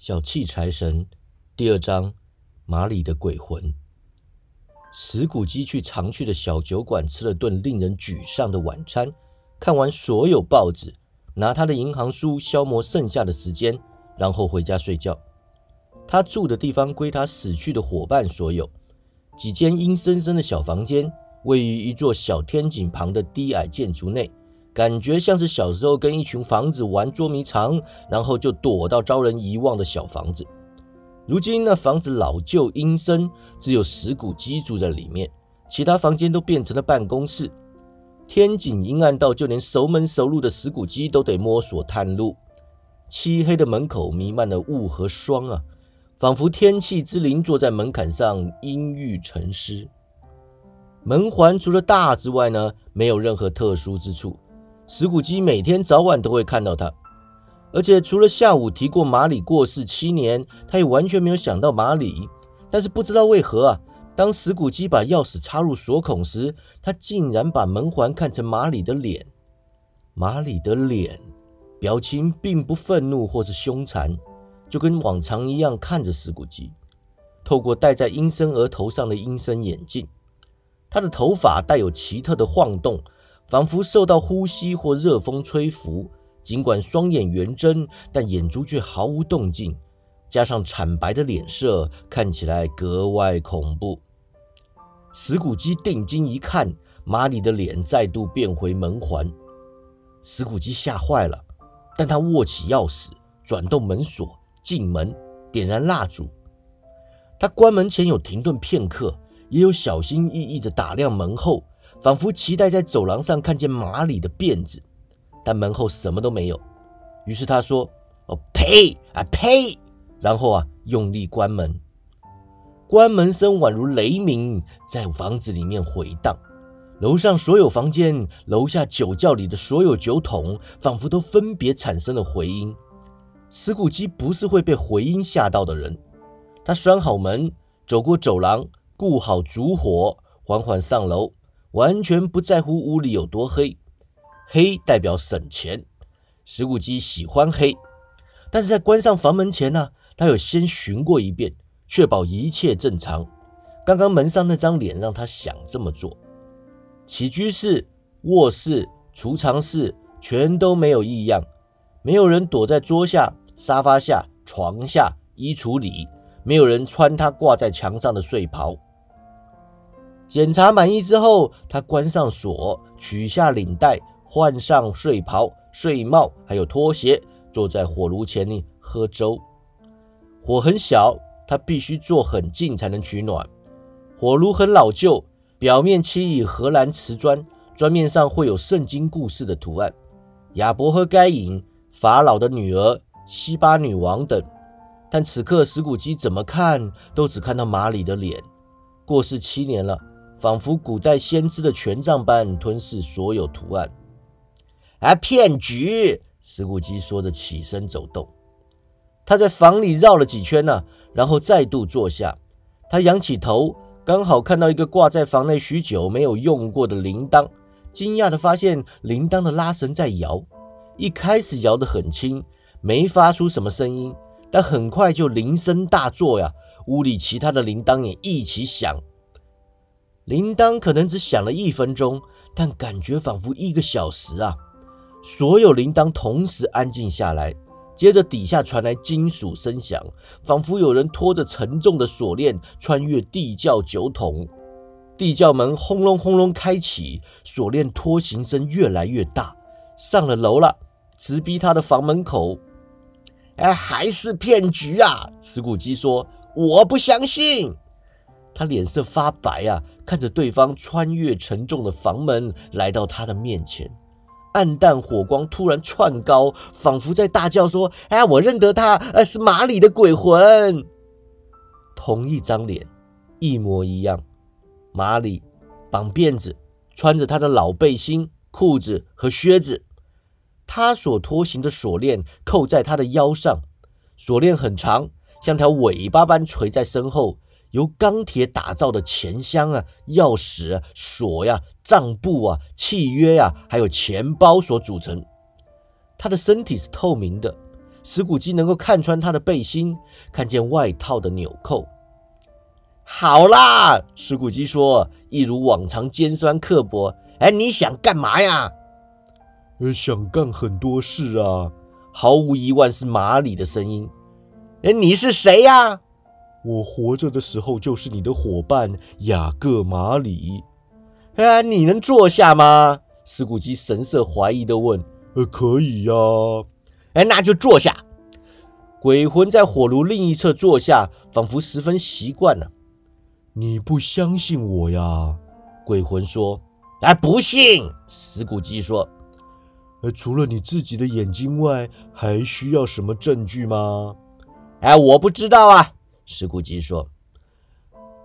小气财神第二章：马里的鬼魂。石谷鸡去常去的小酒馆吃了顿令人沮丧的晚餐，看完所有报纸，拿他的银行书消磨剩下的时间，然后回家睡觉。他住的地方归他死去的伙伴所有，几间阴森森的小房间位于一座小天井旁的低矮建筑内。感觉像是小时候跟一群房子玩捉迷藏，然后就躲到遭人遗忘的小房子。如今那房子老旧阴森，只有石骨鸡住在里面，其他房间都变成了办公室。天井阴暗到就连熟门熟路的石骨鸡都得摸索探路。漆黑的门口弥漫了雾和霜啊，仿佛天气之灵坐在门槛上阴郁沉思。门环除了大之外呢，没有任何特殊之处。石谷基每天早晚都会看到他，而且除了下午提过马里过世七年，他也完全没有想到马里。但是不知道为何啊，当石谷基把钥匙插入锁孔时，他竟然把门环看成马里的脸。马里的脸，表情并不愤怒或是凶残，就跟往常一样看着石谷基。透过戴在阴森额头上的阴森眼镜，他的头发带有奇特的晃动。仿佛受到呼吸或热风吹拂，尽管双眼圆睁，但眼珠却毫无动静。加上惨白的脸色，看起来格外恐怖。石谷基定睛一看，马里的脸再度变回门环。石谷基吓坏了，但他握起钥匙，转动门锁，进门，点燃蜡烛。他关门前有停顿片刻，也有小心翼翼地打量门后。仿佛期待在走廊上看见马里的辫子，但门后什么都没有。于是他说：“哦呸啊呸！”然后啊，用力关门。关门声宛如雷鸣，在房子里面回荡。楼上所有房间，楼下酒窖里的所有酒桶，仿佛都分别产生了回音。石谷基不是会被回音吓到的人。他拴好门，走过走廊，顾好烛火，缓缓上楼。完全不在乎屋里有多黑，黑代表省钱。石谷基喜欢黑，但是在关上房门前呢，他有先巡过一遍，确保一切正常。刚刚门上那张脸让他想这么做。起居室、卧室、储藏室全都没有异样，没有人躲在桌下、沙发下、床下、衣橱里，没有人穿他挂在墙上的睡袍。检查满意之后，他关上锁，取下领带，换上睡袍、睡帽，还有拖鞋，坐在火炉前里喝粥。火很小，他必须坐很近才能取暖。火炉很老旧，表面漆以荷兰瓷砖，砖面上会有圣经故事的图案，亚伯和该隐、法老的女儿、西巴女王等。但此刻石谷基怎么看都只看到马里的脸，过世七年了。仿佛古代先知的权杖般吞噬所有图案。啊，骗局！石谷基说着起身走动。他在房里绕了几圈呢，然后再度坐下。他仰起头，刚好看到一个挂在房内许久没有用过的铃铛，惊讶地发现铃铛的拉绳在摇。一开始摇得很轻，没发出什么声音，但很快就铃声大作呀！屋里其他的铃铛也一起响。铃铛可能只响了一分钟，但感觉仿佛一个小时啊！所有铃铛同时安静下来，接着底下传来金属声响，仿佛有人拖着沉重的锁链穿越地窖酒桶。地窖门轰隆轰隆开启，锁链拖行声越来越大。上了楼了，直逼他的房门口。哎，还是骗局啊！石谷基说：“我不相信。”他脸色发白啊，看着对方穿越沉重的房门来到他的面前，暗淡火光突然窜高，仿佛在大叫说：“哎，我认得他，呃，是马里的鬼魂。”同一张脸，一模一样。马里绑辫子，穿着他的老背心、裤子和靴子，他所拖行的锁链扣在他的腰上，锁链很长，像条尾巴般垂在身后。由钢铁打造的钱箱啊、钥匙、锁呀、账簿啊、契约呀，还有钱包所组成。他的身体是透明的，石骨鸡能够看穿他的背心，看见外套的纽扣。好啦，石骨鸡说，一如往常尖酸刻薄。哎，你想干嘛呀？呃，想干很多事啊。毫无疑问是马里的声音。哎，你是谁呀？我活着的时候就是你的伙伴雅各马里。哎，你能坐下吗？石骨鸡神色怀疑的问。呃，可以呀。哎，那就坐下。鬼魂在火炉另一侧坐下，仿佛十分习惯了。你不相信我呀？鬼魂说：“哎，不信。”石骨鸡说：“呃，除了你自己的眼睛外，还需要什么证据吗？”哎，我不知道啊。石骨鸡说：“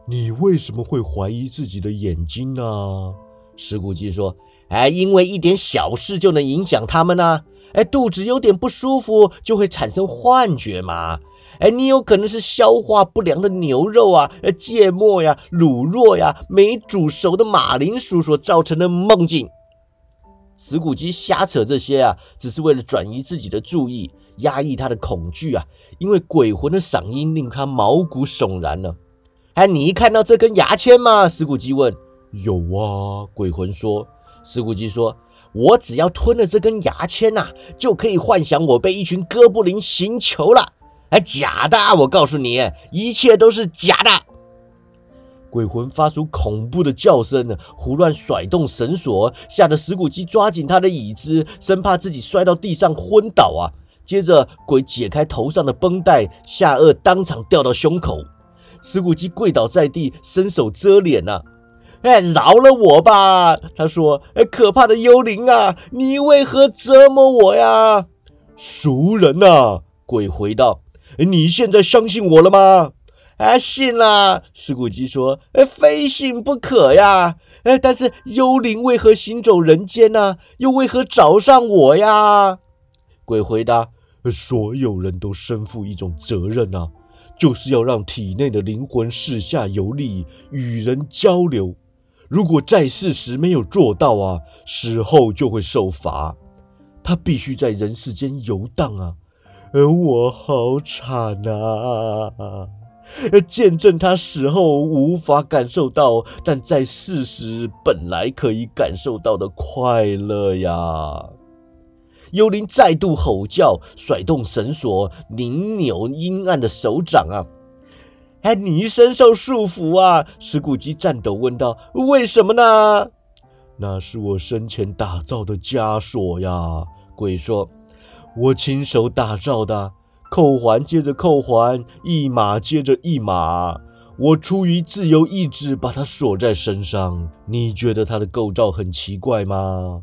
你为什么会怀疑自己的眼睛呢？”石骨鸡说：“哎，因为一点小事就能影响他们呢。哎，肚子有点不舒服就会产生幻觉嘛。”哎，你有可能是消化不良的牛肉啊、呃芥末呀、卤肉呀、没煮熟的马铃薯所造成的梦境。石骨鸡瞎扯这些啊，只是为了转移自己的注意，压抑他的恐惧啊。因为鬼魂的嗓音令他毛骨悚然了。哎，你一看到这根牙签吗？石骨鸡问。有啊，鬼魂说。石骨鸡说：“我只要吞了这根牙签呐，就可以幻想我被一群哥布林刑求了。”哎，假的！我告诉你，一切都是假的。鬼魂发出恐怖的叫声，胡乱甩动绳索，吓得石骨鸡抓紧他的椅子，生怕自己摔到地上昏倒啊！接着，鬼解开头上的绷带，下颚当场掉到胸口，石谷鸡跪倒在地，伸手遮脸呐！哎，饶了我吧！他说：“哎，可怕的幽灵啊，你为何折磨我呀？”熟人呐，鬼回道。你现在相信我了吗？啊，信了。石谷鸡说：“哎，非信不可呀！哎，但是幽灵为何行走人间呢？又为何找上我呀？”鬼回答：“所有人都身负一种责任啊，就是要让体内的灵魂四下游历，与人交流。如果在世时没有做到啊，死后就会受罚。他必须在人世间游荡啊。”而我好惨啊！见证他死后无法感受到，但在世时本来可以感受到的快乐呀！幽灵再度吼叫，甩动绳索，拧扭阴暗的手掌啊！哎，你身受束缚啊！石骨鸡颤抖问道：“为什么呢？”那是我生前打造的枷锁呀！鬼说。我亲手打造的扣环，接着扣环，一码接着一码。我出于自由意志把它锁在身上。你觉得它的构造很奇怪吗？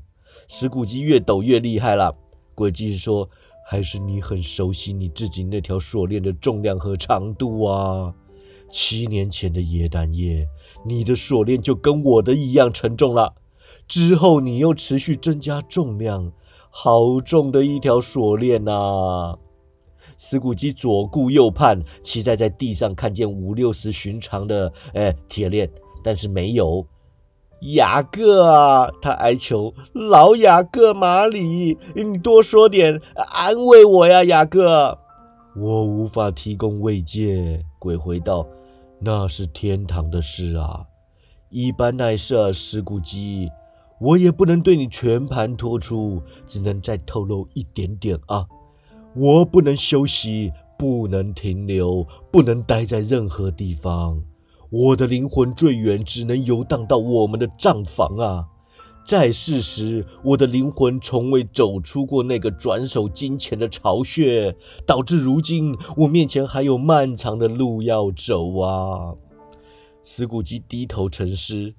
石骨鸡越抖越厉害了。鬼技说：“还是你很熟悉你自己那条锁链的重量和长度啊？七年前的耶诞夜，你的锁链就跟我的一样沉重了。之后你又持续增加重量。”好重的一条锁链啊！石骨鸡左顾右盼，期待在地上看见五六十寻常的哎铁链，但是没有。雅各啊，他哀求老雅各马里，你多说点安慰我呀，雅各。我无法提供慰藉。鬼回道：“那是天堂的事啊，一般奈舍石骨鸡。”我也不能对你全盘托出，只能再透露一点点啊！我不能休息，不能停留，不能待在任何地方。我的灵魂最远只能游荡到我们的账房啊！在世时，我的灵魂从未走出过那个转手金钱的巢穴，导致如今我面前还有漫长的路要走啊！石骨鸡低头沉思。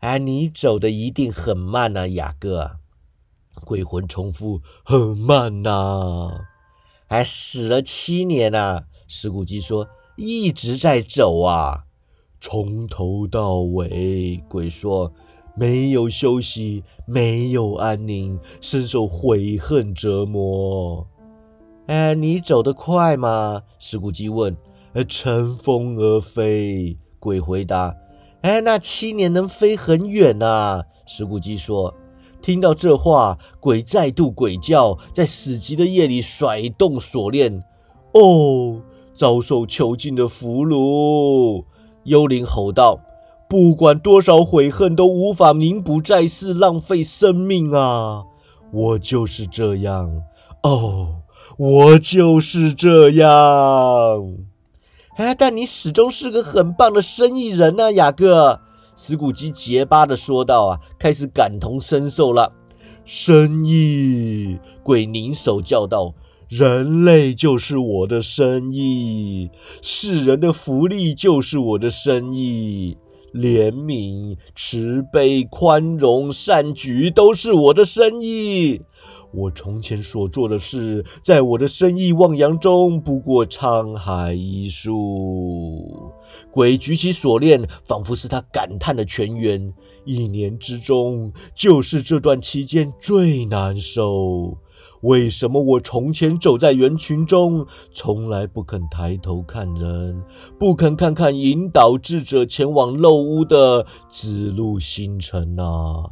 哎，你走的一定很慢呐，雅各。鬼魂重复：“很慢呐。”还死了七年呐。石骨鸡说：“一直在走啊，从头到尾。”鬼说：“没有休息，没有安宁，深受悔恨折磨。”哎，你走得快吗？石骨鸡问。“乘风而飞。”鬼回答。哎，那七年能飞很远呐！石骨鸡说：“听到这话，鬼再度鬼叫，在死寂的夜里甩动锁链。哦，遭受囚禁的俘虏！幽灵吼道：“不管多少悔恨，都无法弥补再世，浪费生命啊！我就是这样。哦，我就是这样。哎，但你始终是个很棒的生意人啊，雅各。”石骨鸡结巴的说道：“啊，开始感同身受了。生意，鬼凝手叫道：人类就是我的生意，世人的福利就是我的生意，怜悯、慈悲、宽容、善举都是我的生意。”我从前所做的事，在我的生意汪洋中，不过沧海一粟。鬼举起锁链，仿佛是他感叹的泉源。一年之中，就是这段期间最难受。为什么我从前走在人群中，从来不肯抬头看人，不肯看看引导智者前往漏屋的指路星辰啊？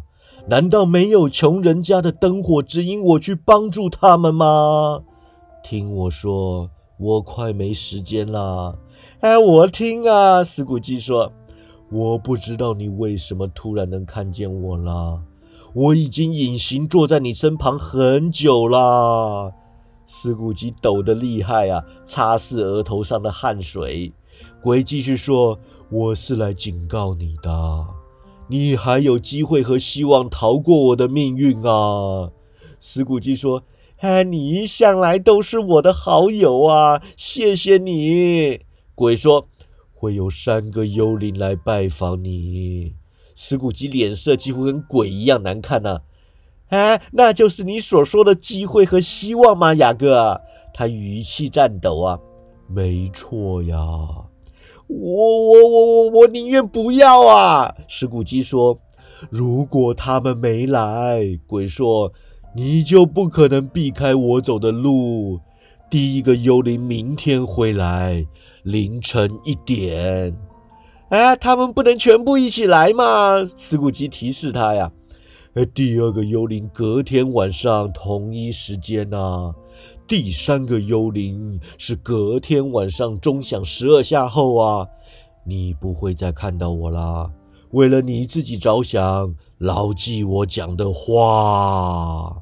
难道没有穷人家的灯火指引我去帮助他们吗？听我说，我快没时间了。哎，我听啊，死骨鸡说，我不知道你为什么突然能看见我了。我已经隐形坐在你身旁很久了。石骨鸡抖得厉害啊，擦拭额头上的汗水。鬼继续说：“我是来警告你的。”你还有机会和希望逃过我的命运啊！石骨鸡说：“哎，你向来都是我的好友啊，谢谢你。”鬼说：“会有三个幽灵来拜访你。”石骨鸡脸色几乎跟鬼一样难看呐！哎，那就是你所说的机会和希望吗，雅各？他语气颤抖啊。没错呀。我我我我我宁愿不要啊！石骨鸡说：“如果他们没来，鬼说你就不可能避开我走的路。第一个幽灵明天回来，凌晨一点。哎，他们不能全部一起来吗？”石骨鸡提示他呀。哎第二个幽灵隔天晚上同一时间呐。第三个幽灵是隔天晚上钟响十二下后啊，你不会再看到我啦。为了你自己着想，牢记我讲的话。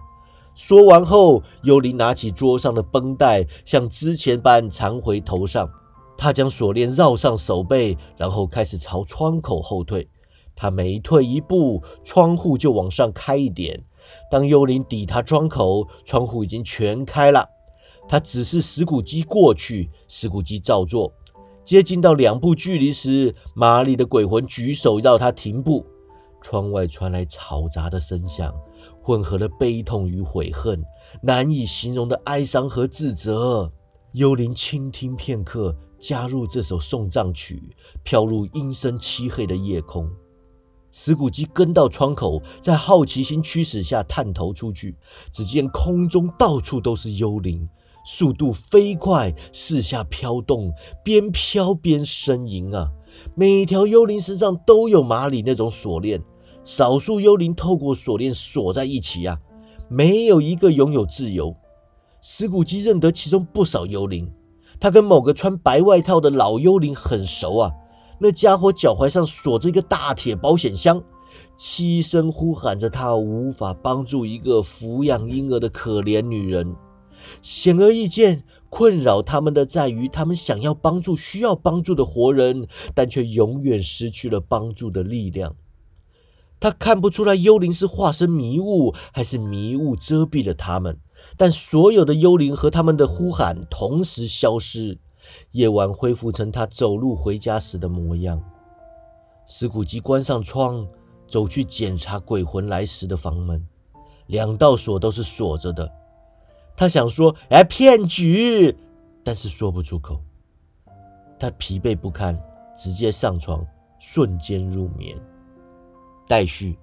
说完后，幽灵拿起桌上的绷带，像之前般缠回头上。他将锁链绕上手背，然后开始朝窗口后退。他每退一步，窗户就往上开一点。当幽灵抵达窗口，窗户已经全开了。他指示石骨鸡过去，石骨鸡照做。接近到两步距离时，玛丽的鬼魂举手要他停步。窗外传来嘈杂的声响，混合了悲痛与悔恨，难以形容的哀伤和自责。幽灵倾听片刻，加入这首送葬曲，飘入阴森漆黑的夜空。石谷鸡跟到窗口，在好奇心驱使下探头出去，只见空中到处都是幽灵。速度飞快，四下飘动，边飘边呻吟啊！每条幽灵身上都有马里那种锁链，少数幽灵透过锁链锁在一起啊，没有一个拥有自由。石谷鸡认得其中不少幽灵，他跟某个穿白外套的老幽灵很熟啊。那家伙脚踝上锁着一个大铁保险箱，凄声呼喊着他无法帮助一个抚养婴儿的可怜女人。显而易见，困扰他们的在于，他们想要帮助需要帮助的活人，但却永远失去了帮助的力量。他看不出来幽灵是化身迷雾，还是迷雾遮蔽了他们。但所有的幽灵和他们的呼喊同时消失，夜晚恢复成他走路回家时的模样。石谷吉关上窗，走去检查鬼魂来时的房门，两道锁都是锁着的。他想说：“哎，骗局！”但是说不出口。他疲惫不堪，直接上床，瞬间入眠。待续。